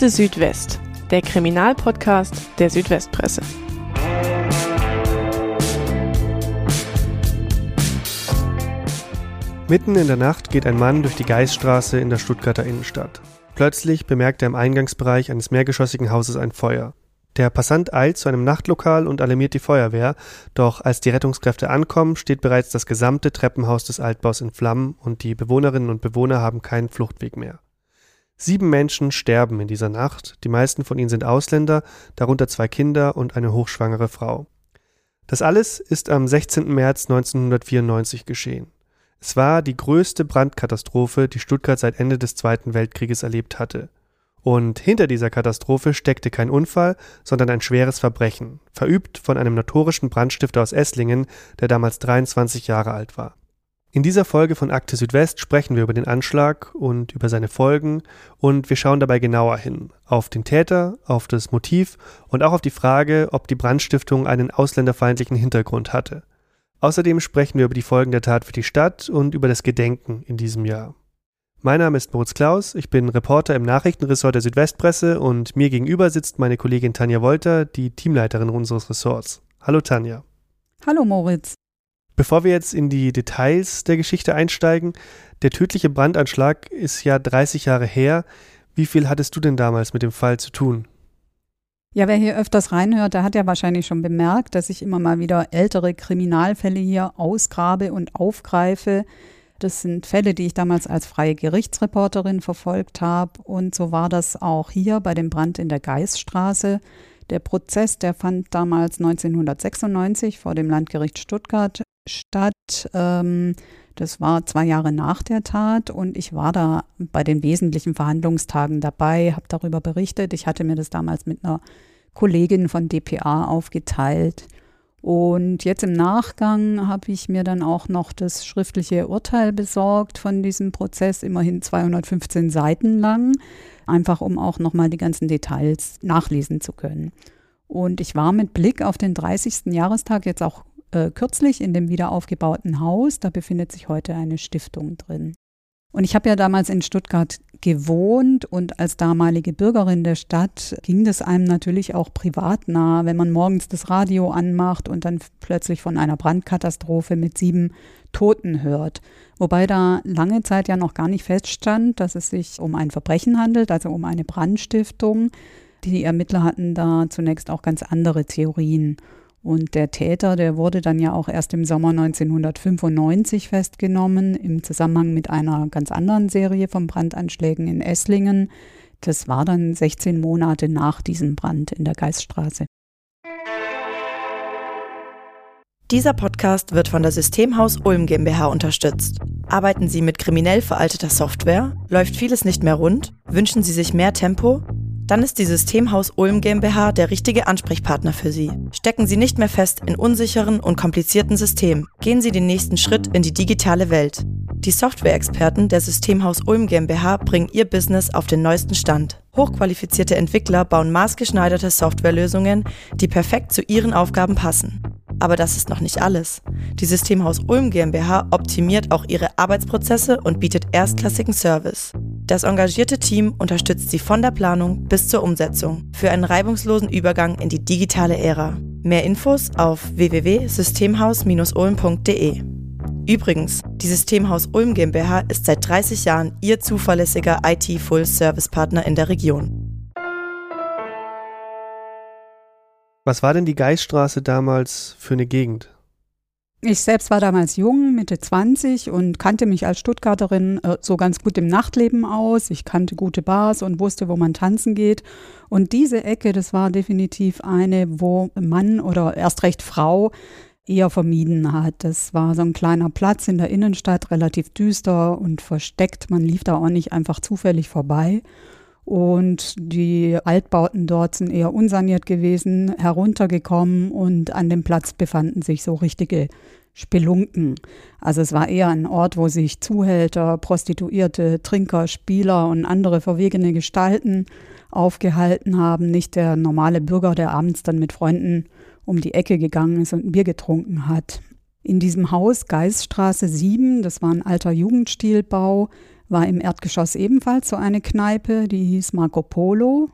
Akte Südwest, der Kriminalpodcast der Südwestpresse. Mitten in der Nacht geht ein Mann durch die Geißstraße in der Stuttgarter Innenstadt. Plötzlich bemerkt er im Eingangsbereich eines mehrgeschossigen Hauses ein Feuer. Der Passant eilt zu einem Nachtlokal und alarmiert die Feuerwehr, doch als die Rettungskräfte ankommen, steht bereits das gesamte Treppenhaus des Altbaus in Flammen und die Bewohnerinnen und Bewohner haben keinen Fluchtweg mehr. Sieben Menschen sterben in dieser Nacht, die meisten von ihnen sind Ausländer, darunter zwei Kinder und eine hochschwangere Frau. Das alles ist am 16. März 1994 geschehen. Es war die größte Brandkatastrophe, die Stuttgart seit Ende des Zweiten Weltkrieges erlebt hatte. Und hinter dieser Katastrophe steckte kein Unfall, sondern ein schweres Verbrechen, verübt von einem notorischen Brandstifter aus Esslingen, der damals 23 Jahre alt war. In dieser Folge von Akte Südwest sprechen wir über den Anschlag und über seine Folgen und wir schauen dabei genauer hin. Auf den Täter, auf das Motiv und auch auf die Frage, ob die Brandstiftung einen ausländerfeindlichen Hintergrund hatte. Außerdem sprechen wir über die Folgen der Tat für die Stadt und über das Gedenken in diesem Jahr. Mein Name ist Moritz Klaus, ich bin Reporter im Nachrichtenressort der Südwestpresse und mir gegenüber sitzt meine Kollegin Tanja Wolter, die Teamleiterin unseres Ressorts. Hallo Tanja. Hallo Moritz. Bevor wir jetzt in die Details der Geschichte einsteigen, der tödliche Brandanschlag ist ja 30 Jahre her. Wie viel hattest du denn damals mit dem Fall zu tun? Ja, wer hier öfters reinhört, der hat ja wahrscheinlich schon bemerkt, dass ich immer mal wieder ältere Kriminalfälle hier ausgrabe und aufgreife. Das sind Fälle, die ich damals als freie Gerichtsreporterin verfolgt habe. Und so war das auch hier bei dem Brand in der Geisstraße. Der Prozess, der fand damals 1996 vor dem Landgericht Stuttgart statt. Ähm, das war zwei Jahre nach der Tat und ich war da bei den wesentlichen Verhandlungstagen dabei, habe darüber berichtet. Ich hatte mir das damals mit einer Kollegin von DPA aufgeteilt. Und jetzt im Nachgang habe ich mir dann auch noch das schriftliche Urteil besorgt von diesem Prozess, immerhin 215 Seiten lang, einfach um auch nochmal die ganzen Details nachlesen zu können. Und ich war mit Blick auf den 30. Jahrestag jetzt auch äh, kürzlich in dem wiederaufgebauten Haus. Da befindet sich heute eine Stiftung drin. Und ich habe ja damals in Stuttgart gewohnt und als damalige Bürgerin der Stadt ging das einem natürlich auch privat nah, wenn man morgens das Radio anmacht und dann plötzlich von einer Brandkatastrophe mit sieben Toten hört. Wobei da lange Zeit ja noch gar nicht feststand, dass es sich um ein Verbrechen handelt, also um eine Brandstiftung. Die Ermittler hatten da zunächst auch ganz andere Theorien. Und der Täter, der wurde dann ja auch erst im Sommer 1995 festgenommen, im Zusammenhang mit einer ganz anderen Serie von Brandanschlägen in Esslingen. Das war dann 16 Monate nach diesem Brand in der Geiststraße. Dieser Podcast wird von der Systemhaus Ulm GmbH unterstützt. Arbeiten Sie mit kriminell veralteter Software? Läuft vieles nicht mehr rund? Wünschen Sie sich mehr Tempo? Dann ist die Systemhaus Ulm GmbH der richtige Ansprechpartner für Sie. Stecken Sie nicht mehr fest in unsicheren und komplizierten Systemen. Gehen Sie den nächsten Schritt in die digitale Welt. Die Software-Experten der Systemhaus Ulm GmbH bringen Ihr Business auf den neuesten Stand. Hochqualifizierte Entwickler bauen maßgeschneiderte Softwarelösungen, die perfekt zu Ihren Aufgaben passen. Aber das ist noch nicht alles. Die Systemhaus Ulm GmbH optimiert auch ihre Arbeitsprozesse und bietet erstklassigen Service. Das engagierte Team unterstützt Sie von der Planung bis zur Umsetzung für einen reibungslosen Übergang in die digitale Ära. Mehr Infos auf www.systemhaus-ulm.de. Übrigens, die Systemhaus Ulm GmbH ist seit 30 Jahren Ihr zuverlässiger IT-Full-Service-Partner in der Region. Was war denn die Geiststraße damals für eine Gegend? Ich selbst war damals jung, Mitte 20 und kannte mich als Stuttgarterin äh, so ganz gut im Nachtleben aus. Ich kannte gute Bars und wusste, wo man tanzen geht. Und diese Ecke, das war definitiv eine, wo Mann oder erst recht Frau eher vermieden hat. Das war so ein kleiner Platz in der Innenstadt, relativ düster und versteckt. Man lief da auch nicht einfach zufällig vorbei. Und die Altbauten dort sind eher unsaniert gewesen, heruntergekommen und an dem Platz befanden sich so richtige Spelunken. Also es war eher ein Ort, wo sich Zuhälter, Prostituierte, Trinker, Spieler und andere verwegene Gestalten aufgehalten haben, nicht der normale Bürger, der abends dann mit Freunden um die Ecke gegangen ist und ein Bier getrunken hat. In diesem Haus Geisstraße 7, das war ein alter Jugendstilbau, war im Erdgeschoss ebenfalls so eine Kneipe, die hieß Marco Polo.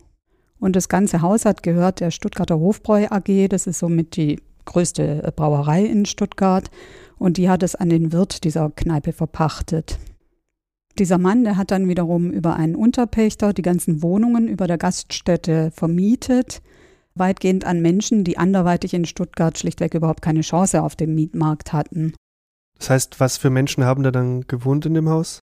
Und das ganze Haus hat gehört der Stuttgarter Hofbräu AG. Das ist somit die größte Brauerei in Stuttgart. Und die hat es an den Wirt dieser Kneipe verpachtet. Dieser Mann, der hat dann wiederum über einen Unterpächter die ganzen Wohnungen über der Gaststätte vermietet, weitgehend an Menschen, die anderweitig in Stuttgart schlichtweg überhaupt keine Chance auf dem Mietmarkt hatten. Das heißt, was für Menschen haben da dann gewohnt in dem Haus?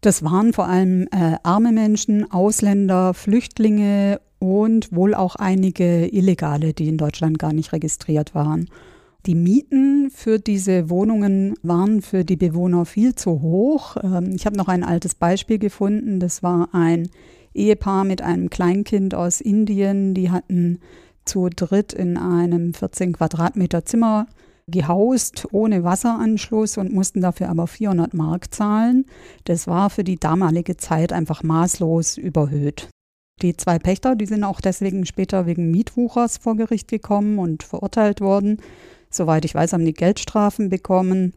Das waren vor allem äh, arme Menschen, Ausländer, Flüchtlinge und wohl auch einige Illegale, die in Deutschland gar nicht registriert waren. Die Mieten für diese Wohnungen waren für die Bewohner viel zu hoch. Ähm, ich habe noch ein altes Beispiel gefunden. Das war ein Ehepaar mit einem Kleinkind aus Indien. Die hatten zu dritt in einem 14 Quadratmeter Zimmer gehaust ohne Wasseranschluss und mussten dafür aber 400 Mark zahlen. Das war für die damalige Zeit einfach maßlos überhöht. Die zwei Pächter, die sind auch deswegen später wegen Mietwuchers vor Gericht gekommen und verurteilt worden. Soweit ich weiß, haben die Geldstrafen bekommen.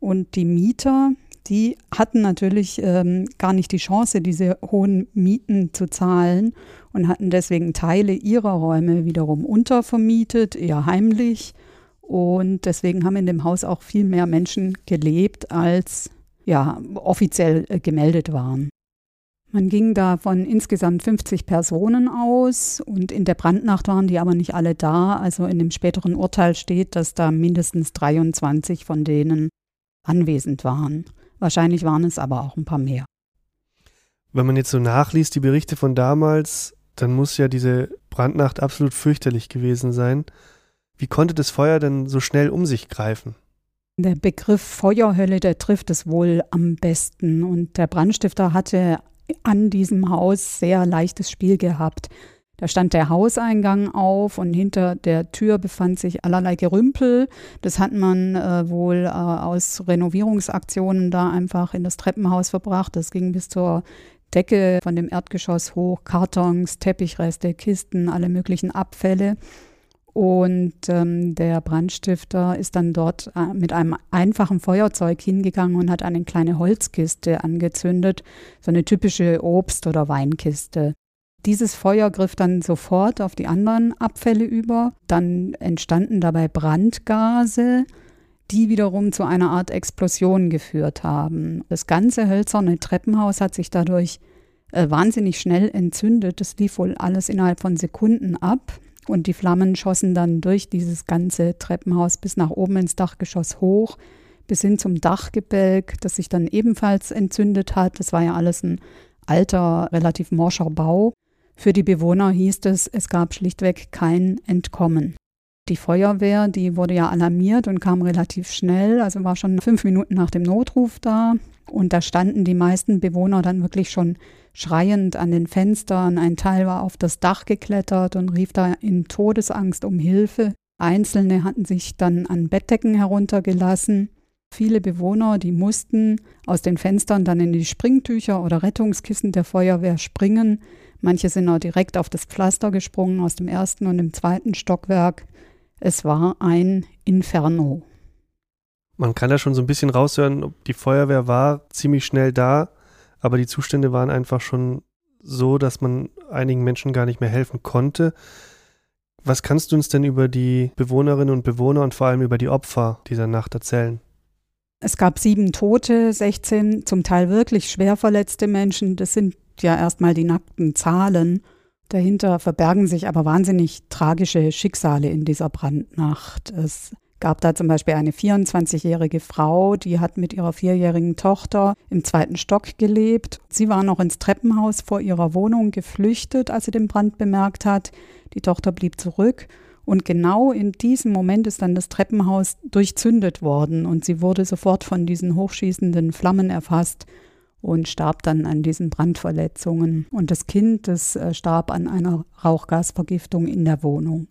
Und die Mieter, die hatten natürlich ähm, gar nicht die Chance, diese hohen Mieten zu zahlen und hatten deswegen Teile ihrer Räume wiederum untervermietet, eher heimlich und deswegen haben in dem Haus auch viel mehr Menschen gelebt, als ja, offiziell äh, gemeldet waren. Man ging da von insgesamt 50 Personen aus und in der Brandnacht waren die aber nicht alle da. Also in dem späteren Urteil steht, dass da mindestens 23 von denen anwesend waren. Wahrscheinlich waren es aber auch ein paar mehr. Wenn man jetzt so nachliest, die Berichte von damals, dann muss ja diese Brandnacht absolut fürchterlich gewesen sein. Wie konnte das Feuer denn so schnell um sich greifen? Der Begriff Feuerhölle, der trifft es wohl am besten. Und der Brandstifter hatte an diesem Haus sehr leichtes Spiel gehabt. Da stand der Hauseingang auf und hinter der Tür befand sich allerlei Gerümpel. Das hat man äh, wohl äh, aus Renovierungsaktionen da einfach in das Treppenhaus verbracht. Das ging bis zur Decke von dem Erdgeschoss hoch, Kartons, Teppichreste, Kisten, alle möglichen Abfälle. Und ähm, der Brandstifter ist dann dort äh, mit einem einfachen Feuerzeug hingegangen und hat eine kleine Holzkiste angezündet, so eine typische Obst- oder Weinkiste. Dieses Feuer griff dann sofort auf die anderen Abfälle über. Dann entstanden dabei Brandgase, die wiederum zu einer Art Explosion geführt haben. Das ganze hölzerne Treppenhaus hat sich dadurch äh, wahnsinnig schnell entzündet. Das lief wohl alles innerhalb von Sekunden ab. Und die Flammen schossen dann durch dieses ganze Treppenhaus bis nach oben ins Dachgeschoss hoch, bis hin zum Dachgebälk, das sich dann ebenfalls entzündet hat. Das war ja alles ein alter, relativ morscher Bau. Für die Bewohner hieß es, es gab schlichtweg kein Entkommen. Die Feuerwehr, die wurde ja alarmiert und kam relativ schnell, also war schon fünf Minuten nach dem Notruf da. Und da standen die meisten Bewohner dann wirklich schon schreiend an den Fenstern. Ein Teil war auf das Dach geklettert und rief da in Todesangst um Hilfe. Einzelne hatten sich dann an Bettdecken heruntergelassen. Viele Bewohner, die mussten aus den Fenstern dann in die Springtücher oder Rettungskissen der Feuerwehr springen. Manche sind auch direkt auf das Pflaster gesprungen aus dem ersten und dem zweiten Stockwerk. Es war ein Inferno. Man kann da schon so ein bisschen raushören, die Feuerwehr war ziemlich schnell da aber die Zustände waren einfach schon so, dass man einigen Menschen gar nicht mehr helfen konnte. Was kannst du uns denn über die Bewohnerinnen und Bewohner und vor allem über die Opfer dieser Nacht erzählen? Es gab sieben Tote, 16 zum Teil wirklich schwer verletzte Menschen. Das sind ja erstmal die nackten Zahlen. Dahinter verbergen sich aber wahnsinnig tragische Schicksale in dieser Brandnacht. Es gab da zum Beispiel eine 24-jährige Frau, die hat mit ihrer vierjährigen Tochter im zweiten Stock gelebt. Sie war noch ins Treppenhaus vor ihrer Wohnung geflüchtet, als sie den Brand bemerkt hat. Die Tochter blieb zurück. Und genau in diesem Moment ist dann das Treppenhaus durchzündet worden und sie wurde sofort von diesen hochschießenden Flammen erfasst und starb dann an diesen Brandverletzungen. Und das Kind, das äh, starb an einer Rauchgasvergiftung in der Wohnung.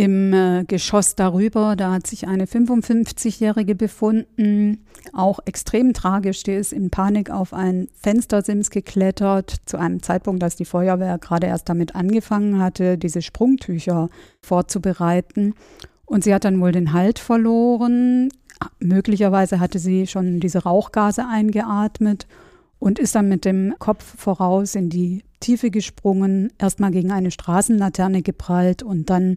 Im äh, Geschoss darüber, da hat sich eine 55-Jährige befunden, auch extrem tragisch. Die ist in Panik auf ein Fenstersims geklettert, zu einem Zeitpunkt, als die Feuerwehr gerade erst damit angefangen hatte, diese Sprungtücher vorzubereiten. Und sie hat dann wohl den Halt verloren. Möglicherweise hatte sie schon diese Rauchgase eingeatmet und ist dann mit dem Kopf voraus in die Tiefe gesprungen, erstmal gegen eine Straßenlaterne geprallt und dann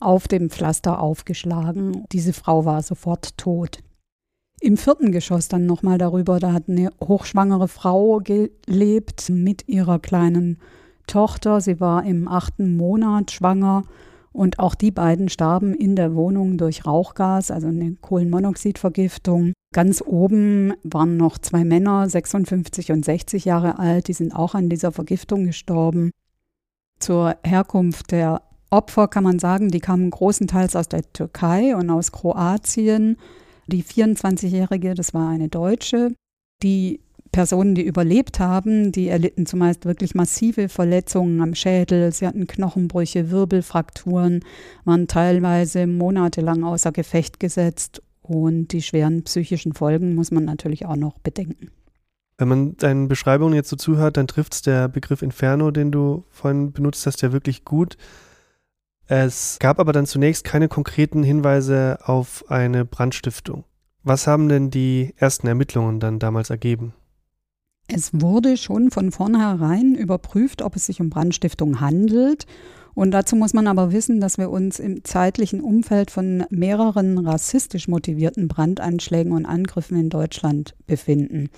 auf dem Pflaster aufgeschlagen. Diese Frau war sofort tot. Im vierten Geschoss dann nochmal darüber, da hat eine hochschwangere Frau gelebt mit ihrer kleinen Tochter. Sie war im achten Monat schwanger und auch die beiden starben in der Wohnung durch Rauchgas, also eine Kohlenmonoxidvergiftung. Ganz oben waren noch zwei Männer, 56 und 60 Jahre alt, die sind auch an dieser Vergiftung gestorben. Zur Herkunft der Opfer kann man sagen, die kamen großenteils aus der Türkei und aus Kroatien. Die 24-Jährige, das war eine Deutsche. Die Personen, die überlebt haben, die erlitten zumeist wirklich massive Verletzungen am Schädel. Sie hatten Knochenbrüche, Wirbelfrakturen, waren teilweise monatelang außer Gefecht gesetzt. Und die schweren psychischen Folgen muss man natürlich auch noch bedenken. Wenn man deinen Beschreibungen jetzt so zuhört, dann trifft es der Begriff Inferno, den du vorhin benutzt hast, ja wirklich gut. Es gab aber dann zunächst keine konkreten Hinweise auf eine Brandstiftung. Was haben denn die ersten Ermittlungen dann damals ergeben? Es wurde schon von vornherein überprüft, ob es sich um Brandstiftung handelt. Und dazu muss man aber wissen, dass wir uns im zeitlichen Umfeld von mehreren rassistisch motivierten Brandanschlägen und Angriffen in Deutschland befinden.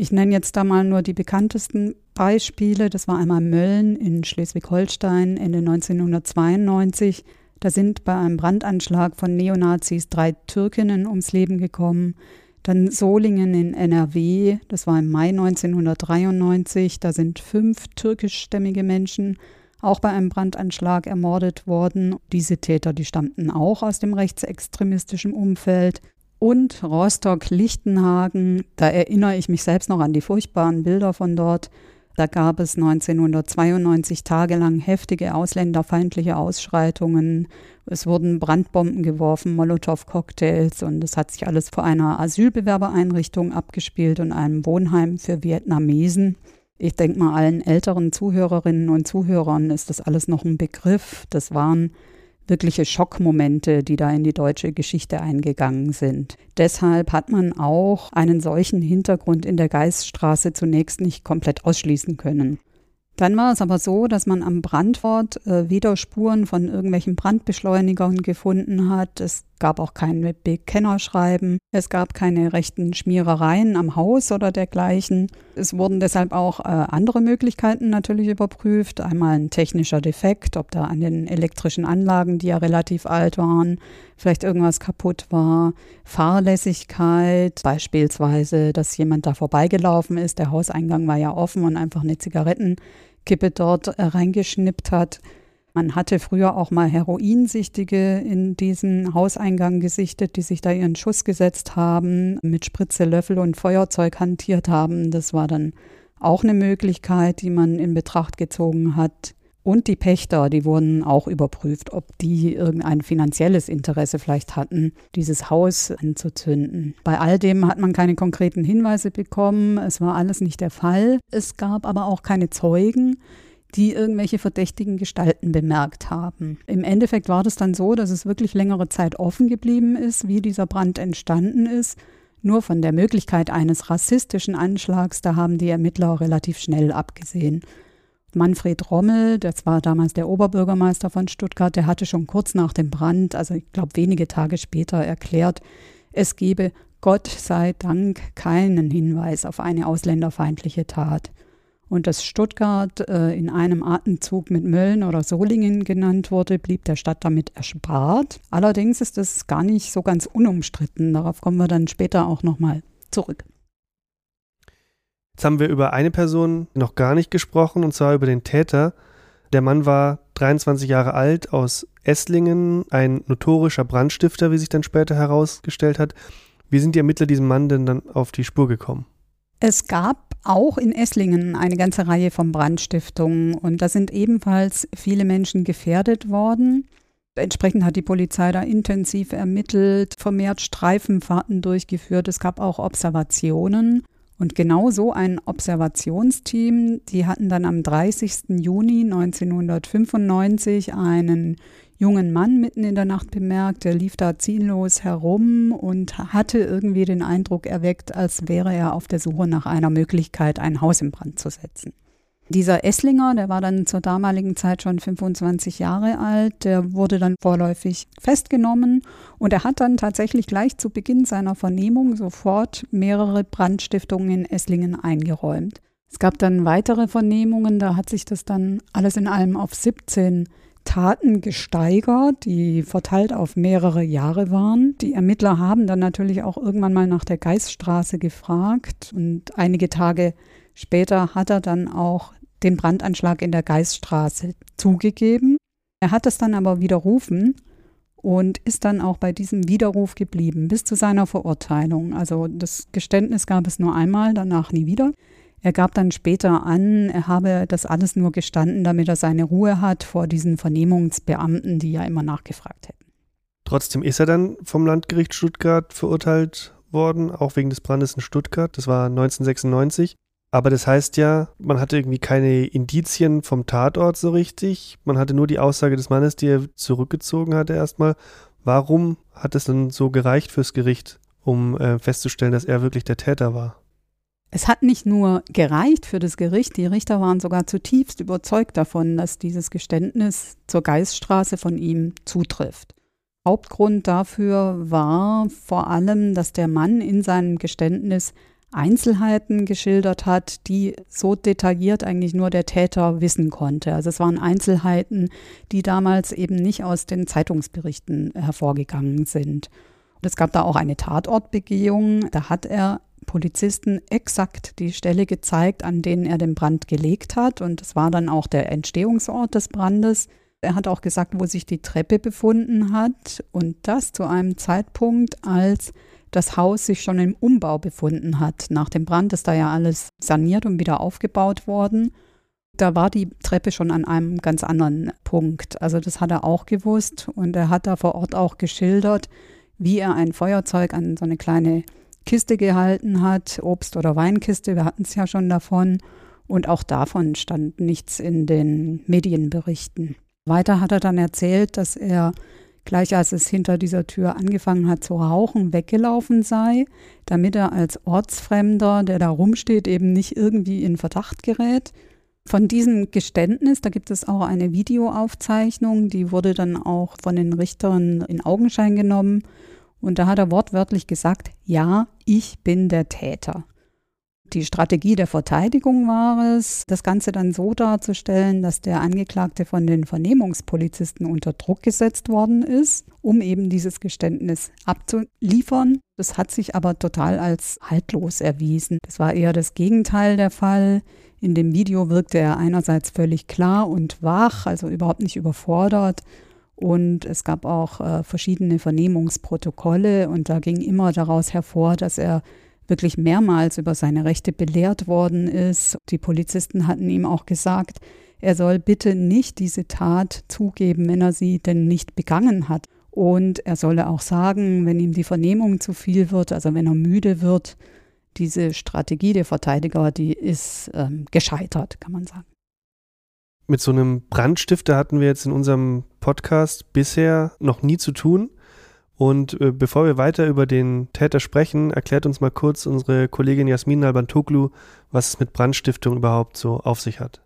Ich nenne jetzt da mal nur die bekanntesten Beispiele. Das war einmal Mölln in Schleswig-Holstein Ende 1992. Da sind bei einem Brandanschlag von Neonazis drei Türkinnen ums Leben gekommen. Dann Solingen in NRW, das war im Mai 1993, da sind fünf türkischstämmige Menschen auch bei einem Brandanschlag ermordet worden. Diese Täter, die stammten auch aus dem rechtsextremistischen Umfeld. Und Rostock-Lichtenhagen, da erinnere ich mich selbst noch an die furchtbaren Bilder von dort. Da gab es 1992 tagelang heftige ausländerfeindliche Ausschreitungen. Es wurden Brandbomben geworfen, Molotow-Cocktails und es hat sich alles vor einer Asylbewerbereinrichtung abgespielt und einem Wohnheim für Vietnamesen. Ich denke mal, allen älteren Zuhörerinnen und Zuhörern ist das alles noch ein Begriff. Das waren wirkliche Schockmomente, die da in die deutsche Geschichte eingegangen sind. Deshalb hat man auch einen solchen Hintergrund in der Geiststraße zunächst nicht komplett ausschließen können. Dann war es aber so, dass man am Brandort äh, weder Spuren von irgendwelchen Brandbeschleunigern gefunden hat. Es gab auch keine Bekennerschreiben. Es gab keine rechten Schmierereien am Haus oder dergleichen. Es wurden deshalb auch äh, andere Möglichkeiten natürlich überprüft. Einmal ein technischer Defekt, ob da an den elektrischen Anlagen, die ja relativ alt waren, vielleicht irgendwas kaputt war. Fahrlässigkeit, beispielsweise, dass jemand da vorbeigelaufen ist. Der Hauseingang war ja offen und einfach eine Zigaretten Kippe dort äh, reingeschnippt hat. Man hatte früher auch mal Heroinsichtige in diesen Hauseingang gesichtet, die sich da ihren Schuss gesetzt haben, mit Spritze, Löffel und Feuerzeug hantiert haben. Das war dann auch eine Möglichkeit, die man in Betracht gezogen hat. Und die Pächter, die wurden auch überprüft, ob die irgendein finanzielles Interesse vielleicht hatten, dieses Haus anzuzünden. Bei all dem hat man keine konkreten Hinweise bekommen. Es war alles nicht der Fall. Es gab aber auch keine Zeugen die irgendwelche verdächtigen Gestalten bemerkt haben. Im Endeffekt war das dann so, dass es wirklich längere Zeit offen geblieben ist, wie dieser Brand entstanden ist. Nur von der Möglichkeit eines rassistischen Anschlags, da haben die Ermittler relativ schnell abgesehen. Manfred Rommel, das war damals der Oberbürgermeister von Stuttgart, der hatte schon kurz nach dem Brand, also ich glaube wenige Tage später, erklärt, es gebe Gott sei Dank keinen Hinweis auf eine ausländerfeindliche Tat. Und dass Stuttgart äh, in einem Atemzug mit Mölln oder Solingen genannt wurde, blieb der Stadt damit erspart. Allerdings ist das gar nicht so ganz unumstritten. Darauf kommen wir dann später auch nochmal zurück. Jetzt haben wir über eine Person noch gar nicht gesprochen, und zwar über den Täter. Der Mann war 23 Jahre alt, aus Esslingen, ein notorischer Brandstifter, wie sich dann später herausgestellt hat. Wie sind die Ermittler diesem Mann denn dann auf die Spur gekommen? Es gab auch in Esslingen eine ganze Reihe von Brandstiftungen und da sind ebenfalls viele Menschen gefährdet worden. Entsprechend hat die Polizei da intensiv ermittelt, vermehrt Streifenfahrten durchgeführt. Es gab auch Observationen. Und genau so ein Observationsteam, die hatten dann am 30. Juni 1995 einen jungen Mann mitten in der Nacht bemerkt. Der lief da ziellos herum und hatte irgendwie den Eindruck erweckt, als wäre er auf der Suche nach einer Möglichkeit, ein Haus in Brand zu setzen. Dieser Esslinger, der war dann zur damaligen Zeit schon 25 Jahre alt, der wurde dann vorläufig festgenommen und er hat dann tatsächlich gleich zu Beginn seiner Vernehmung sofort mehrere Brandstiftungen in Esslingen eingeräumt. Es gab dann weitere Vernehmungen, da hat sich das dann alles in allem auf 17 Taten gesteigert, die verteilt auf mehrere Jahre waren. Die Ermittler haben dann natürlich auch irgendwann mal nach der Geiststraße gefragt und einige Tage später hat er dann auch den Brandanschlag in der Geiststraße zugegeben. Er hat es dann aber widerrufen und ist dann auch bei diesem Widerruf geblieben bis zu seiner Verurteilung. Also das Geständnis gab es nur einmal, danach nie wieder. Er gab dann später an, er habe das alles nur gestanden, damit er seine Ruhe hat vor diesen Vernehmungsbeamten, die ja immer nachgefragt hätten. Trotzdem ist er dann vom Landgericht Stuttgart verurteilt worden, auch wegen des Brandes in Stuttgart. Das war 1996. Aber das heißt ja, man hatte irgendwie keine Indizien vom Tatort so richtig. Man hatte nur die Aussage des Mannes, die er zurückgezogen hatte erstmal. Warum hat es dann so gereicht fürs Gericht, um äh, festzustellen, dass er wirklich der Täter war? Es hat nicht nur gereicht für das Gericht, die Richter waren sogar zutiefst überzeugt davon, dass dieses Geständnis zur Geiststraße von ihm zutrifft. Hauptgrund dafür war vor allem, dass der Mann in seinem Geständnis Einzelheiten geschildert hat, die so detailliert eigentlich nur der Täter wissen konnte. Also es waren Einzelheiten, die damals eben nicht aus den Zeitungsberichten hervorgegangen sind. Und es gab da auch eine Tatortbegehung. Da hat er Polizisten exakt die Stelle gezeigt, an denen er den Brand gelegt hat. Und das war dann auch der Entstehungsort des Brandes. Er hat auch gesagt, wo sich die Treppe befunden hat. Und das zu einem Zeitpunkt, als das Haus sich schon im Umbau befunden hat. Nach dem Brand ist da ja alles saniert und wieder aufgebaut worden. Da war die Treppe schon an einem ganz anderen Punkt. Also das hat er auch gewusst und er hat da vor Ort auch geschildert, wie er ein Feuerzeug an so eine kleine Kiste gehalten hat, Obst- oder Weinkiste, wir hatten es ja schon davon. Und auch davon stand nichts in den Medienberichten. Weiter hat er dann erzählt, dass er gleich als es hinter dieser Tür angefangen hat zu rauchen, weggelaufen sei, damit er als Ortsfremder, der da rumsteht, eben nicht irgendwie in Verdacht gerät. Von diesem Geständnis, da gibt es auch eine Videoaufzeichnung, die wurde dann auch von den Richtern in Augenschein genommen. Und da hat er wortwörtlich gesagt, ja, ich bin der Täter. Die Strategie der Verteidigung war es, das Ganze dann so darzustellen, dass der Angeklagte von den Vernehmungspolizisten unter Druck gesetzt worden ist, um eben dieses Geständnis abzuliefern. Das hat sich aber total als haltlos erwiesen. Das war eher das Gegenteil der Fall. In dem Video wirkte er einerseits völlig klar und wach, also überhaupt nicht überfordert. Und es gab auch äh, verschiedene Vernehmungsprotokolle und da ging immer daraus hervor, dass er wirklich mehrmals über seine Rechte belehrt worden ist. Die Polizisten hatten ihm auch gesagt, er soll bitte nicht diese Tat zugeben, wenn er sie denn nicht begangen hat. Und er solle auch sagen, wenn ihm die Vernehmung zu viel wird, also wenn er müde wird, diese Strategie der Verteidiger, die ist ähm, gescheitert, kann man sagen. Mit so einem Brandstifter hatten wir jetzt in unserem Podcast bisher noch nie zu tun. Und äh, bevor wir weiter über den Täter sprechen, erklärt uns mal kurz unsere Kollegin Jasmin Albantoglu, was es mit Brandstiftung überhaupt so auf sich hat.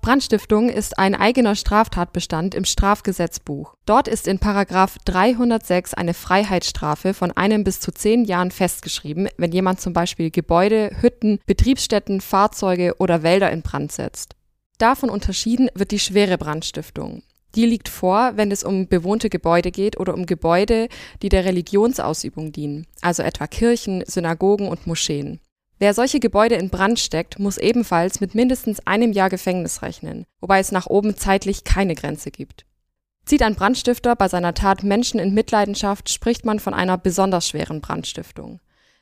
Brandstiftung ist ein eigener Straftatbestand im Strafgesetzbuch. Dort ist in Paragraph 306 eine Freiheitsstrafe von einem bis zu zehn Jahren festgeschrieben, wenn jemand zum Beispiel Gebäude, Hütten, Betriebsstätten, Fahrzeuge oder Wälder in Brand setzt. Davon unterschieden wird die schwere Brandstiftung. Die liegt vor, wenn es um bewohnte Gebäude geht oder um Gebäude, die der Religionsausübung dienen, also etwa Kirchen, Synagogen und Moscheen. Wer solche Gebäude in Brand steckt, muss ebenfalls mit mindestens einem Jahr Gefängnis rechnen, wobei es nach oben zeitlich keine Grenze gibt. Zieht ein Brandstifter bei seiner Tat Menschen in Mitleidenschaft, spricht man von einer besonders schweren Brandstiftung.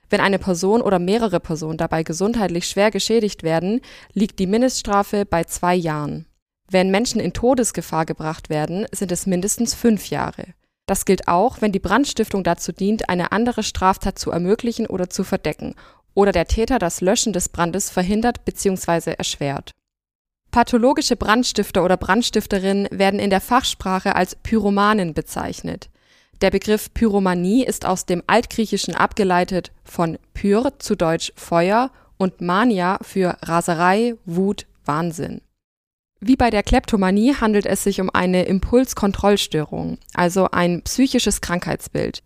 Wenn eine Person oder mehrere Personen dabei gesundheitlich schwer geschädigt werden, liegt die Mindeststrafe bei zwei Jahren. Wenn Menschen in Todesgefahr gebracht werden, sind es mindestens fünf Jahre. Das gilt auch, wenn die Brandstiftung dazu dient, eine andere Straftat zu ermöglichen oder zu verdecken oder der Täter das Löschen des Brandes verhindert bzw. erschwert. Pathologische Brandstifter oder Brandstifterinnen werden in der Fachsprache als Pyromanen bezeichnet. Der Begriff Pyromanie ist aus dem Altgriechischen abgeleitet von Pyr zu Deutsch Feuer und Mania für Raserei, Wut, Wahnsinn. Wie bei der Kleptomanie handelt es sich um eine Impulskontrollstörung, also ein psychisches Krankheitsbild.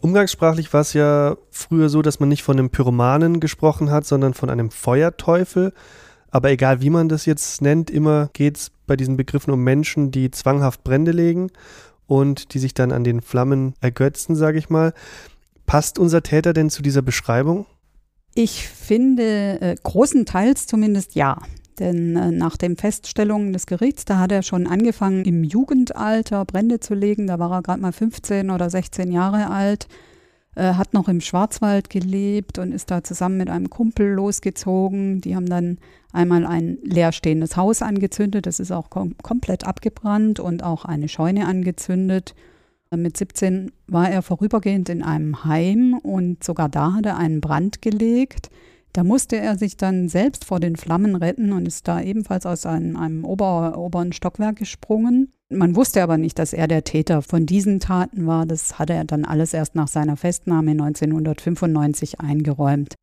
Umgangssprachlich war es ja früher so, dass man nicht von einem Pyromanen gesprochen hat, sondern von einem Feuerteufel. Aber egal wie man das jetzt nennt, immer geht es bei diesen Begriffen um Menschen, die zwanghaft Brände legen und die sich dann an den Flammen ergötzen, sage ich mal. Passt unser Täter denn zu dieser Beschreibung? Ich finde äh, großenteils zumindest ja. Denn äh, nach den Feststellungen des Gerichts, da hat er schon angefangen, im Jugendalter Brände zu legen. Da war er gerade mal 15 oder 16 Jahre alt, äh, hat noch im Schwarzwald gelebt und ist da zusammen mit einem Kumpel losgezogen. Die haben dann einmal ein leerstehendes Haus angezündet. Das ist auch kom komplett abgebrannt und auch eine Scheune angezündet. Mit 17 war er vorübergehend in einem Heim und sogar da hat er einen Brand gelegt. Da musste er sich dann selbst vor den Flammen retten und ist da ebenfalls aus einem, einem Ober, oberen Stockwerk gesprungen. Man wusste aber nicht, dass er der Täter von diesen Taten war. Das hatte er dann alles erst nach seiner Festnahme 1995 eingeräumt.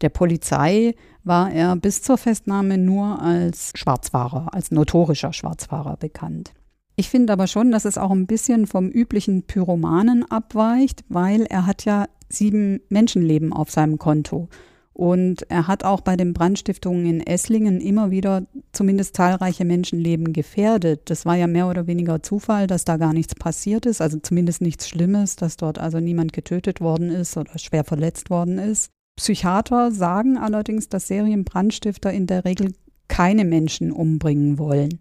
Der Polizei war er bis zur Festnahme nur als Schwarzfahrer, als notorischer Schwarzfahrer bekannt. Ich finde aber schon, dass es auch ein bisschen vom üblichen Pyromanen abweicht, weil er hat ja sieben Menschenleben auf seinem Konto. Und er hat auch bei den Brandstiftungen in Esslingen immer wieder zumindest zahlreiche Menschenleben gefährdet. Das war ja mehr oder weniger Zufall, dass da gar nichts passiert ist, also zumindest nichts Schlimmes, dass dort also niemand getötet worden ist oder schwer verletzt worden ist. Psychiater sagen allerdings, dass Serienbrandstifter in der Regel keine Menschen umbringen wollen.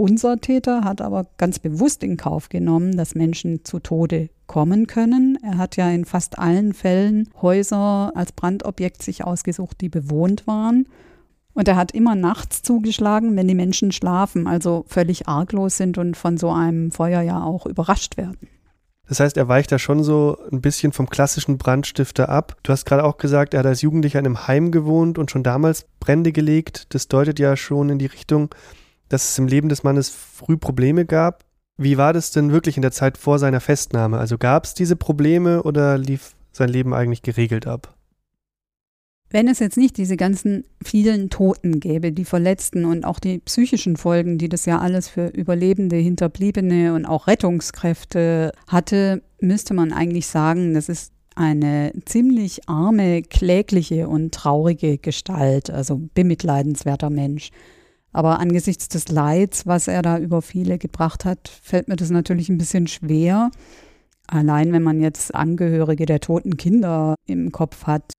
Unser Täter hat aber ganz bewusst in Kauf genommen, dass Menschen zu Tode kommen können. Er hat ja in fast allen Fällen Häuser als Brandobjekt sich ausgesucht, die bewohnt waren. Und er hat immer nachts zugeschlagen, wenn die Menschen schlafen, also völlig arglos sind und von so einem Feuer ja auch überrascht werden. Das heißt, er weicht da schon so ein bisschen vom klassischen Brandstifter ab. Du hast gerade auch gesagt, er hat als Jugendlicher in einem Heim gewohnt und schon damals Brände gelegt. Das deutet ja schon in die Richtung, dass es im Leben des Mannes früh Probleme gab. Wie war das denn wirklich in der Zeit vor seiner Festnahme? Also gab es diese Probleme oder lief sein Leben eigentlich geregelt ab? Wenn es jetzt nicht diese ganzen vielen Toten gäbe, die Verletzten und auch die psychischen Folgen, die das ja alles für Überlebende, Hinterbliebene und auch Rettungskräfte hatte, müsste man eigentlich sagen, das ist eine ziemlich arme, klägliche und traurige Gestalt, also bemitleidenswerter Mensch. Aber angesichts des Leids, was er da über viele gebracht hat, fällt mir das natürlich ein bisschen schwer. Allein wenn man jetzt Angehörige der toten Kinder im Kopf hat.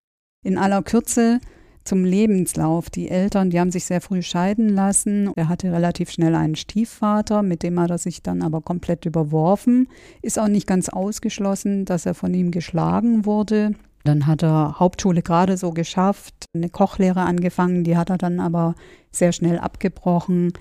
In aller Kürze zum Lebenslauf. Die Eltern, die haben sich sehr früh scheiden lassen. Er hatte relativ schnell einen Stiefvater, mit dem hat er sich dann aber komplett überworfen. Ist auch nicht ganz ausgeschlossen, dass er von ihm geschlagen wurde. Dann hat er Hauptschule gerade so geschafft, eine Kochlehre angefangen, die hat er dann aber sehr schnell abgebrochen,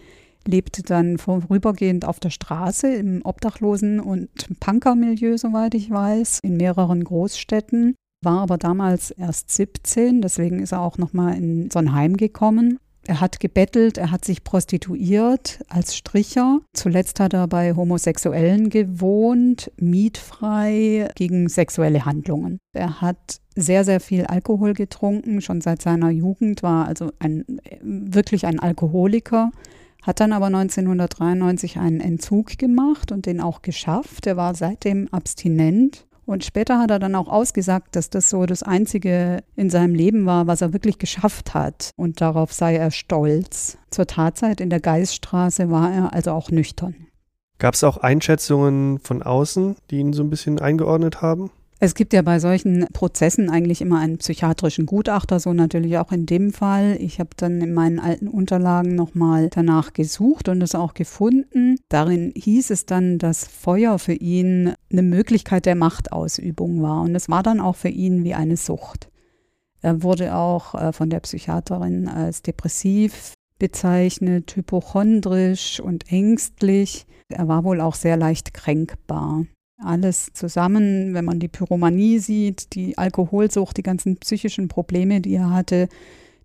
lebte dann vorübergehend auf der Straße im Obdachlosen- und Punkermilieu, soweit ich weiß, in mehreren Großstädten, war aber damals erst 17, deswegen ist er auch nochmal in so ein Heim gekommen er hat gebettelt, er hat sich prostituiert als Stricher. Zuletzt hat er bei Homosexuellen gewohnt, mietfrei gegen sexuelle Handlungen. Er hat sehr, sehr viel Alkohol getrunken, schon seit seiner Jugend, war also ein, wirklich ein Alkoholiker. Hat dann aber 1993 einen Entzug gemacht und den auch geschafft. Er war seitdem abstinent und später hat er dann auch ausgesagt, dass das so das Einzige in seinem Leben war, was er wirklich geschafft hat. Und darauf sei er stolz. Zur Tatzeit in der Geiststraße war er also auch nüchtern. Gab es auch Einschätzungen von außen, die ihn so ein bisschen eingeordnet haben? Es gibt ja bei solchen Prozessen eigentlich immer einen psychiatrischen Gutachter, so natürlich auch in dem Fall. Ich habe dann in meinen alten Unterlagen nochmal danach gesucht und es auch gefunden. Darin hieß es dann, dass Feuer für ihn eine Möglichkeit der Machtausübung war und es war dann auch für ihn wie eine Sucht. Er wurde auch äh, von der Psychiaterin als depressiv bezeichnet, hypochondrisch und ängstlich. Er war wohl auch sehr leicht kränkbar. Alles zusammen, wenn man die Pyromanie sieht, die Alkoholsucht, die ganzen psychischen Probleme, die er hatte,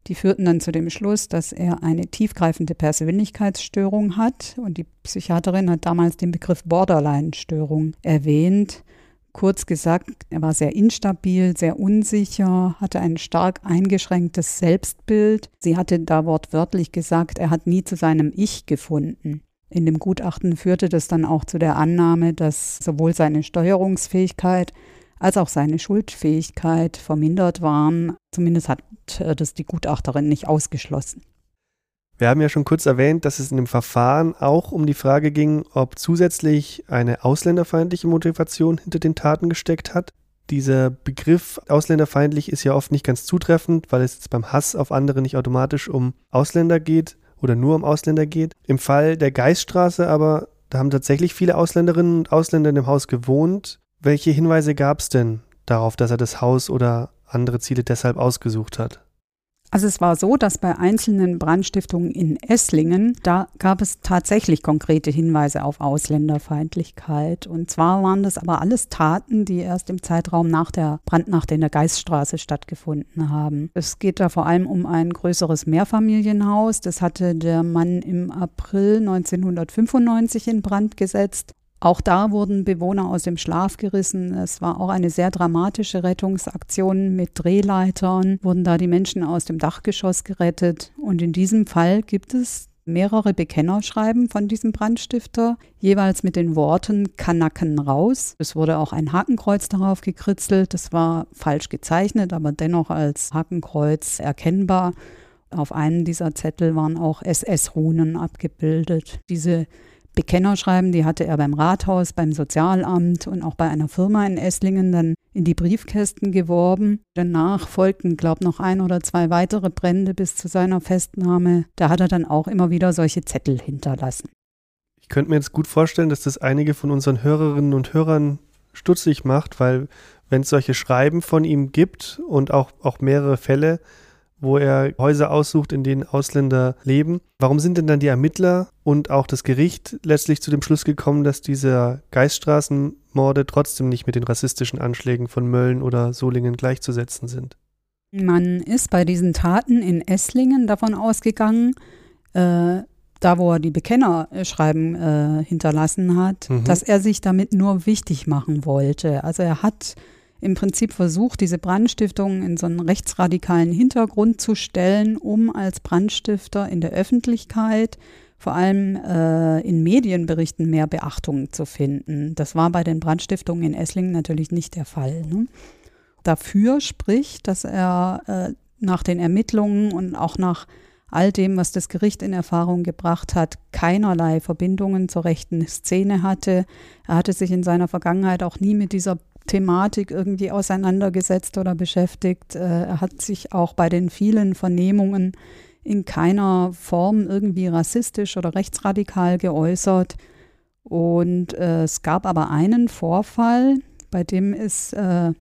die führten dann zu dem Schluss, dass er eine tiefgreifende Persönlichkeitsstörung hat. Und die Psychiaterin hat damals den Begriff Borderline-Störung erwähnt. Kurz gesagt, er war sehr instabil, sehr unsicher, hatte ein stark eingeschränktes Selbstbild. Sie hatte da wortwörtlich gesagt, er hat nie zu seinem Ich gefunden. In dem Gutachten führte das dann auch zu der Annahme, dass sowohl seine Steuerungsfähigkeit als auch seine Schuldfähigkeit vermindert waren. Zumindest hat äh, das die Gutachterin nicht ausgeschlossen. Wir haben ja schon kurz erwähnt, dass es in dem Verfahren auch um die Frage ging, ob zusätzlich eine ausländerfeindliche Motivation hinter den Taten gesteckt hat. Dieser Begriff ausländerfeindlich ist ja oft nicht ganz zutreffend, weil es jetzt beim Hass auf andere nicht automatisch um Ausländer geht oder nur um Ausländer geht. Im Fall der Geiststraße aber, da haben tatsächlich viele Ausländerinnen und Ausländer in dem Haus gewohnt. Welche Hinweise gab es denn darauf, dass er das Haus oder andere Ziele deshalb ausgesucht hat? Also es war so, dass bei einzelnen Brandstiftungen in Esslingen, da gab es tatsächlich konkrete Hinweise auf Ausländerfeindlichkeit. Und zwar waren das aber alles Taten, die erst im Zeitraum nach der Brandnacht in der Geiststraße stattgefunden haben. Es geht da vor allem um ein größeres Mehrfamilienhaus. Das hatte der Mann im April 1995 in Brand gesetzt. Auch da wurden Bewohner aus dem Schlaf gerissen. Es war auch eine sehr dramatische Rettungsaktion mit Drehleitern, wurden da die Menschen aus dem Dachgeschoss gerettet. Und in diesem Fall gibt es mehrere Bekennerschreiben von diesem Brandstifter, jeweils mit den Worten Kanaken raus. Es wurde auch ein Hakenkreuz darauf gekritzelt. Das war falsch gezeichnet, aber dennoch als Hakenkreuz erkennbar. Auf einem dieser Zettel waren auch SS-Runen abgebildet. Diese Bekennerschreiben, die hatte er beim Rathaus, beim Sozialamt und auch bei einer Firma in Esslingen dann in die Briefkästen geworben. Danach folgten, glaube ich, noch ein oder zwei weitere Brände bis zu seiner Festnahme. Da hat er dann auch immer wieder solche Zettel hinterlassen. Ich könnte mir jetzt gut vorstellen, dass das einige von unseren Hörerinnen und Hörern stutzig macht, weil wenn es solche Schreiben von ihm gibt und auch, auch mehrere Fälle, wo er Häuser aussucht, in denen Ausländer leben. Warum sind denn dann die Ermittler und auch das Gericht letztlich zu dem Schluss gekommen, dass diese Geiststraßenmorde trotzdem nicht mit den rassistischen Anschlägen von Mölln oder Solingen gleichzusetzen sind? Man ist bei diesen Taten in Esslingen davon ausgegangen, äh, da wo er die Bekennerschreiben äh, hinterlassen hat, mhm. dass er sich damit nur wichtig machen wollte. Also er hat im Prinzip versucht, diese Brandstiftung in so einen rechtsradikalen Hintergrund zu stellen, um als Brandstifter in der Öffentlichkeit, vor allem äh, in Medienberichten, mehr Beachtung zu finden. Das war bei den Brandstiftungen in Esslingen natürlich nicht der Fall. Ne? Dafür spricht, dass er äh, nach den Ermittlungen und auch nach all dem, was das Gericht in Erfahrung gebracht hat, keinerlei Verbindungen zur rechten Szene hatte. Er hatte sich in seiner Vergangenheit auch nie mit dieser Thematik irgendwie auseinandergesetzt oder beschäftigt. Äh, er hat sich auch bei den vielen Vernehmungen in keiner Form irgendwie rassistisch oder rechtsradikal geäußert. Und äh, es gab aber einen Vorfall, bei dem ist äh,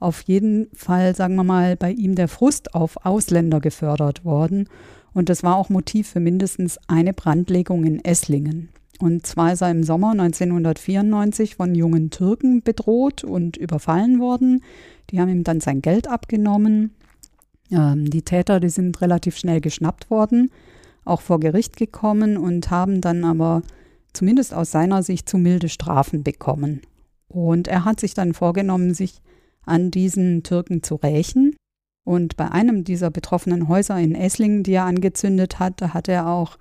auf jeden Fall, sagen wir mal, bei ihm der Frust auf Ausländer gefördert worden. Und das war auch Motiv für mindestens eine Brandlegung in Esslingen. Und zwar ist er im Sommer 1994 von jungen Türken bedroht und überfallen worden. Die haben ihm dann sein Geld abgenommen. Ähm, die Täter, die sind relativ schnell geschnappt worden, auch vor Gericht gekommen und haben dann aber zumindest aus seiner Sicht zu milde Strafen bekommen. Und er hat sich dann vorgenommen, sich an diesen Türken zu rächen. Und bei einem dieser betroffenen Häuser in Esslingen, die er angezündet hat, da hat er auch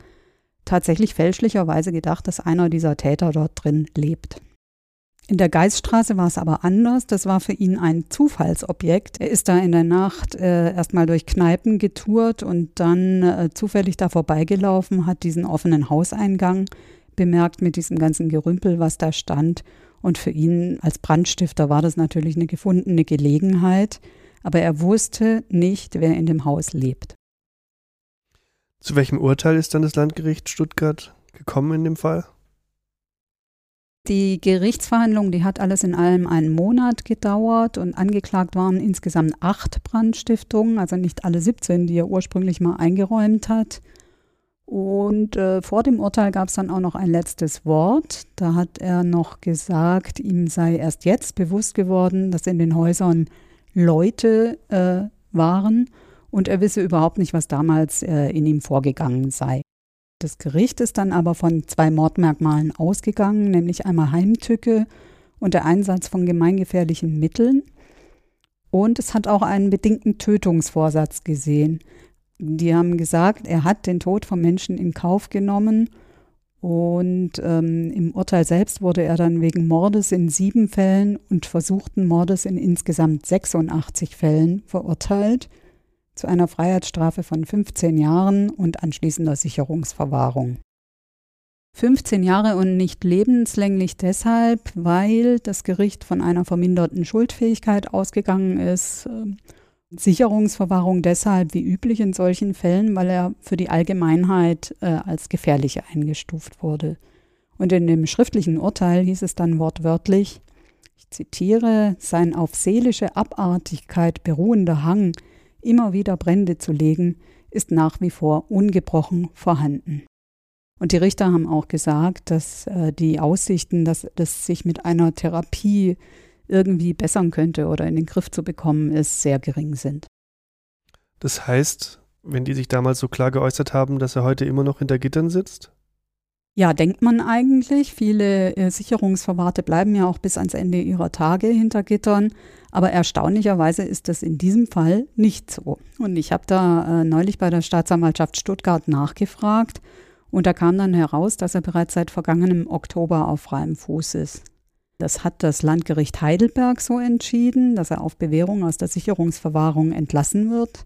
tatsächlich fälschlicherweise gedacht, dass einer dieser Täter dort drin lebt. In der Geiststraße war es aber anders. Das war für ihn ein Zufallsobjekt. Er ist da in der Nacht äh, erstmal durch Kneipen getourt und dann äh, zufällig da vorbeigelaufen, hat diesen offenen Hauseingang bemerkt mit diesem ganzen Gerümpel, was da stand. Und für ihn als Brandstifter war das natürlich eine gefundene Gelegenheit. Aber er wusste nicht, wer in dem Haus lebt. Zu welchem Urteil ist dann das Landgericht Stuttgart gekommen in dem Fall? Die Gerichtsverhandlung, die hat alles in allem einen Monat gedauert und angeklagt waren insgesamt acht Brandstiftungen, also nicht alle 17, die er ursprünglich mal eingeräumt hat. Und äh, vor dem Urteil gab es dann auch noch ein letztes Wort. Da hat er noch gesagt, ihm sei erst jetzt bewusst geworden, dass in den Häusern Leute äh, waren und er wisse überhaupt nicht, was damals äh, in ihm vorgegangen sei. Das Gericht ist dann aber von zwei Mordmerkmalen ausgegangen, nämlich einmal Heimtücke und der Einsatz von gemeingefährlichen Mitteln. Und es hat auch einen bedingten Tötungsvorsatz gesehen. Die haben gesagt, er hat den Tod von Menschen in Kauf genommen und ähm, im Urteil selbst wurde er dann wegen Mordes in sieben Fällen und versuchten Mordes in insgesamt 86 Fällen verurteilt zu einer Freiheitsstrafe von 15 Jahren und anschließender Sicherungsverwahrung. 15 Jahre und nicht lebenslänglich deshalb, weil das Gericht von einer verminderten Schuldfähigkeit ausgegangen ist. Ähm, Sicherungsverwahrung deshalb wie üblich in solchen Fällen, weil er für die Allgemeinheit äh, als gefährlich eingestuft wurde. Und in dem schriftlichen Urteil hieß es dann wortwörtlich, ich zitiere, sein auf seelische Abartigkeit beruhender Hang, immer wieder Brände zu legen, ist nach wie vor ungebrochen vorhanden. Und die Richter haben auch gesagt, dass äh, die Aussichten, dass das sich mit einer Therapie irgendwie bessern könnte oder in den Griff zu bekommen ist, sehr gering sind. Das heißt, wenn die sich damals so klar geäußert haben, dass er heute immer noch hinter Gittern sitzt? Ja, denkt man eigentlich. Viele äh, Sicherungsverwahrte bleiben ja auch bis ans Ende ihrer Tage hinter Gittern. Aber erstaunlicherweise ist das in diesem Fall nicht so. Und ich habe da äh, neulich bei der Staatsanwaltschaft Stuttgart nachgefragt. Und da kam dann heraus, dass er bereits seit vergangenem Oktober auf freiem Fuß ist. Das hat das Landgericht Heidelberg so entschieden, dass er auf Bewährung aus der Sicherungsverwahrung entlassen wird.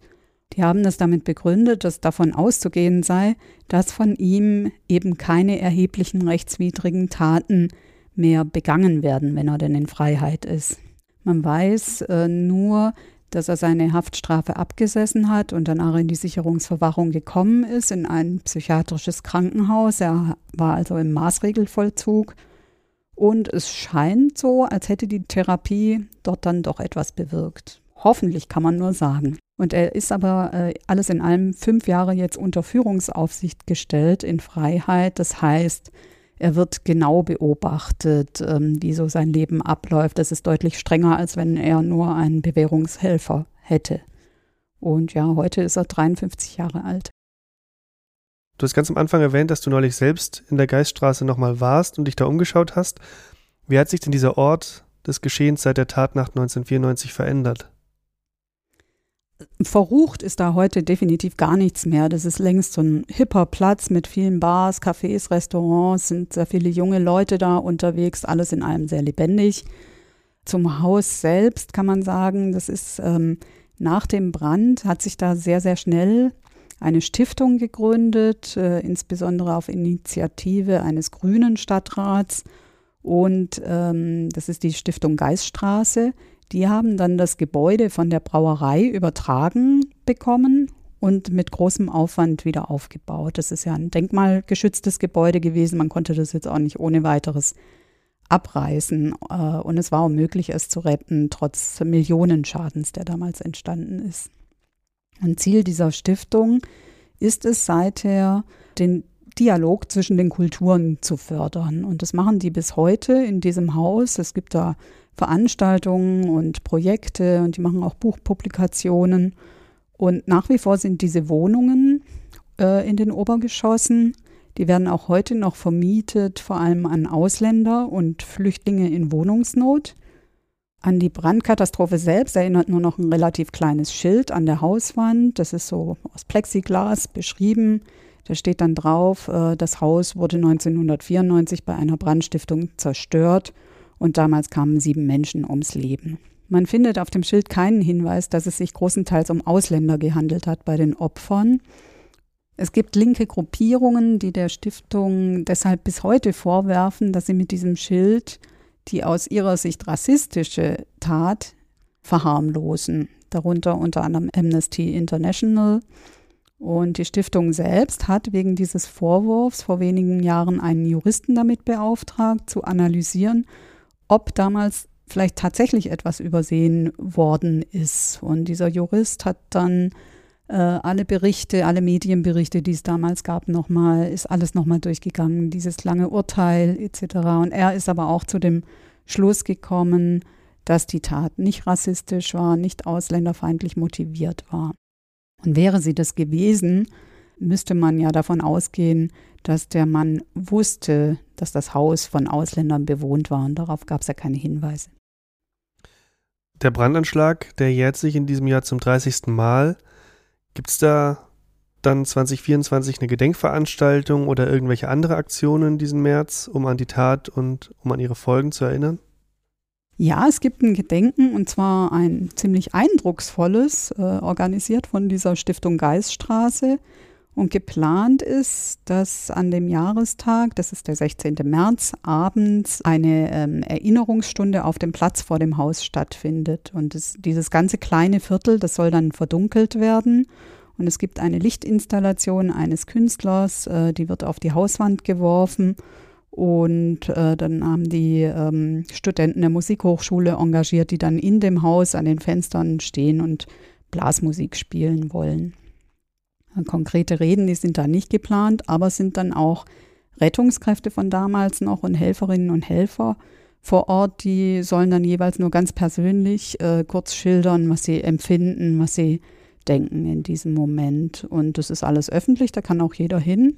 Die haben das damit begründet, dass davon auszugehen sei, dass von ihm eben keine erheblichen rechtswidrigen Taten mehr begangen werden, wenn er denn in Freiheit ist. Man weiß äh, nur, dass er seine Haftstrafe abgesessen hat und danach in die Sicherungsverwahrung gekommen ist, in ein psychiatrisches Krankenhaus. Er war also im Maßregelvollzug und es scheint so, als hätte die Therapie dort dann doch etwas bewirkt. Hoffentlich kann man nur sagen. Und er ist aber äh, alles in allem fünf Jahre jetzt unter Führungsaufsicht gestellt in Freiheit. Das heißt, er wird genau beobachtet, ähm, wie so sein Leben abläuft. Das ist deutlich strenger, als wenn er nur einen Bewährungshelfer hätte. Und ja, heute ist er 53 Jahre alt. Du hast ganz am Anfang erwähnt, dass du neulich selbst in der Geiststraße nochmal warst und dich da umgeschaut hast. Wie hat sich denn dieser Ort des Geschehens seit der Tatnacht 1994 verändert? Verrucht ist da heute definitiv gar nichts mehr. Das ist längst so ein hipper Platz mit vielen Bars, Cafés, Restaurants, sind sehr viele junge Leute da unterwegs, alles in allem sehr lebendig. Zum Haus selbst kann man sagen, das ist ähm, nach dem Brand, hat sich da sehr, sehr schnell eine Stiftung gegründet, äh, insbesondere auf Initiative eines grünen Stadtrats. Und ähm, das ist die Stiftung Geiststraße. Die haben dann das Gebäude von der Brauerei übertragen bekommen und mit großem Aufwand wieder aufgebaut. Das ist ja ein denkmalgeschütztes Gebäude gewesen. Man konnte das jetzt auch nicht ohne weiteres abreißen. Äh, und es war unmöglich, es zu retten, trotz Millionenschadens, der damals entstanden ist. Ein Ziel dieser Stiftung ist es seither, den Dialog zwischen den Kulturen zu fördern. Und das machen die bis heute in diesem Haus. Es gibt da Veranstaltungen und Projekte und die machen auch Buchpublikationen. Und nach wie vor sind diese Wohnungen äh, in den Obergeschossen, die werden auch heute noch vermietet, vor allem an Ausländer und Flüchtlinge in Wohnungsnot. An die Brandkatastrophe selbst erinnert nur noch ein relativ kleines Schild an der Hauswand. Das ist so aus Plexiglas beschrieben. Da steht dann drauf, äh, das Haus wurde 1994 bei einer Brandstiftung zerstört und damals kamen sieben Menschen ums Leben. Man findet auf dem Schild keinen Hinweis, dass es sich großenteils um Ausländer gehandelt hat bei den Opfern. Es gibt linke Gruppierungen, die der Stiftung deshalb bis heute vorwerfen, dass sie mit diesem Schild die aus ihrer Sicht rassistische Tat verharmlosen, darunter unter anderem Amnesty International. Und die Stiftung selbst hat wegen dieses Vorwurfs vor wenigen Jahren einen Juristen damit beauftragt, zu analysieren, ob damals vielleicht tatsächlich etwas übersehen worden ist. Und dieser Jurist hat dann äh, alle Berichte, alle Medienberichte, die es damals gab, nochmal, ist alles nochmal durchgegangen, dieses lange Urteil etc. Und er ist aber auch zu dem Schluss gekommen, dass die Tat nicht rassistisch war, nicht ausländerfeindlich motiviert war. Und wäre sie das gewesen, müsste man ja davon ausgehen, dass der Mann wusste, dass das Haus von Ausländern bewohnt war und darauf gab es ja keine Hinweise. Der Brandanschlag, der jährt sich in diesem Jahr zum 30. Mal. Gibt es da dann 2024 eine Gedenkveranstaltung oder irgendwelche andere Aktionen diesen März, um an die Tat und um an ihre Folgen zu erinnern? Ja, es gibt ein Gedenken und zwar ein ziemlich eindrucksvolles, äh, organisiert von dieser Stiftung Geiststraße. Und geplant ist, dass an dem Jahrestag, das ist der 16. März, abends eine ähm, Erinnerungsstunde auf dem Platz vor dem Haus stattfindet. Und das, dieses ganze kleine Viertel, das soll dann verdunkelt werden. Und es gibt eine Lichtinstallation eines Künstlers, äh, die wird auf die Hauswand geworfen. Und äh, dann haben die ähm, Studenten der Musikhochschule engagiert, die dann in dem Haus an den Fenstern stehen und Blasmusik spielen wollen. Konkrete Reden, die sind da nicht geplant, aber sind dann auch Rettungskräfte von damals noch und Helferinnen und Helfer vor Ort, die sollen dann jeweils nur ganz persönlich äh, kurz schildern, was sie empfinden, was sie denken in diesem Moment. Und das ist alles öffentlich, da kann auch jeder hin.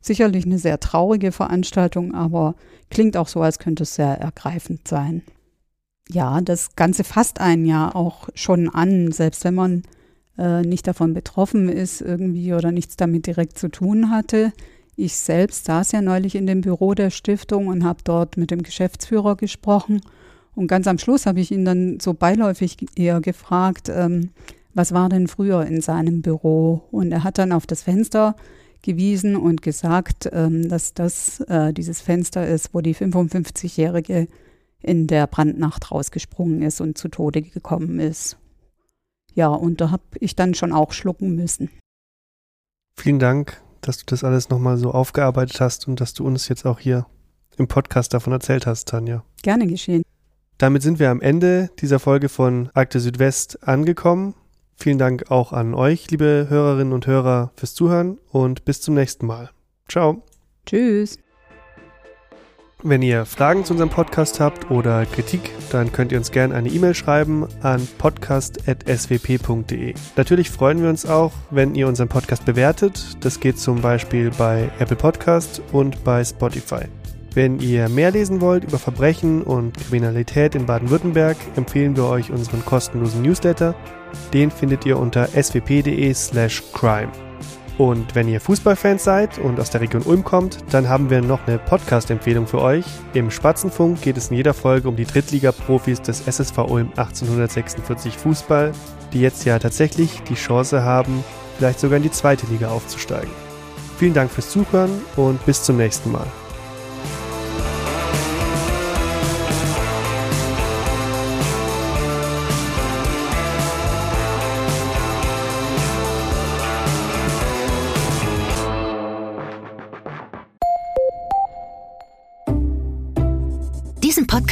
Sicherlich eine sehr traurige Veranstaltung, aber klingt auch so, als könnte es sehr ergreifend sein. Ja, das Ganze fasst einen ja auch schon an, selbst wenn man äh, nicht davon betroffen ist irgendwie oder nichts damit direkt zu tun hatte. Ich selbst saß ja neulich in dem Büro der Stiftung und habe dort mit dem Geschäftsführer gesprochen. Und ganz am Schluss habe ich ihn dann so beiläufig eher gefragt, ähm, was war denn früher in seinem Büro? Und er hat dann auf das Fenster gewiesen und gesagt, ähm, dass das äh, dieses Fenster ist, wo die 55-Jährige in der Brandnacht rausgesprungen ist und zu Tode gekommen ist. Ja, und da habe ich dann schon auch schlucken müssen. Vielen Dank, dass du das alles nochmal so aufgearbeitet hast und dass du uns jetzt auch hier im Podcast davon erzählt hast, Tanja. Gerne geschehen. Damit sind wir am Ende dieser Folge von Akte Südwest angekommen. Vielen Dank auch an euch, liebe Hörerinnen und Hörer, fürs Zuhören und bis zum nächsten Mal. Ciao. Tschüss. Wenn ihr Fragen zu unserem Podcast habt oder Kritik, dann könnt ihr uns gerne eine E-Mail schreiben an podcast.swp.de. Natürlich freuen wir uns auch, wenn ihr unseren Podcast bewertet. Das geht zum Beispiel bei Apple Podcast und bei Spotify. Wenn ihr mehr lesen wollt über Verbrechen und Kriminalität in Baden-Württemberg, empfehlen wir euch unseren kostenlosen Newsletter. Den findet ihr unter swp.de slash crime. Und wenn ihr Fußballfans seid und aus der Region Ulm kommt, dann haben wir noch eine Podcast-Empfehlung für euch. Im Spatzenfunk geht es in jeder Folge um die Drittliga-Profis des SSV Ulm 1846 Fußball, die jetzt ja tatsächlich die Chance haben, vielleicht sogar in die zweite Liga aufzusteigen. Vielen Dank fürs Zuhören und bis zum nächsten Mal.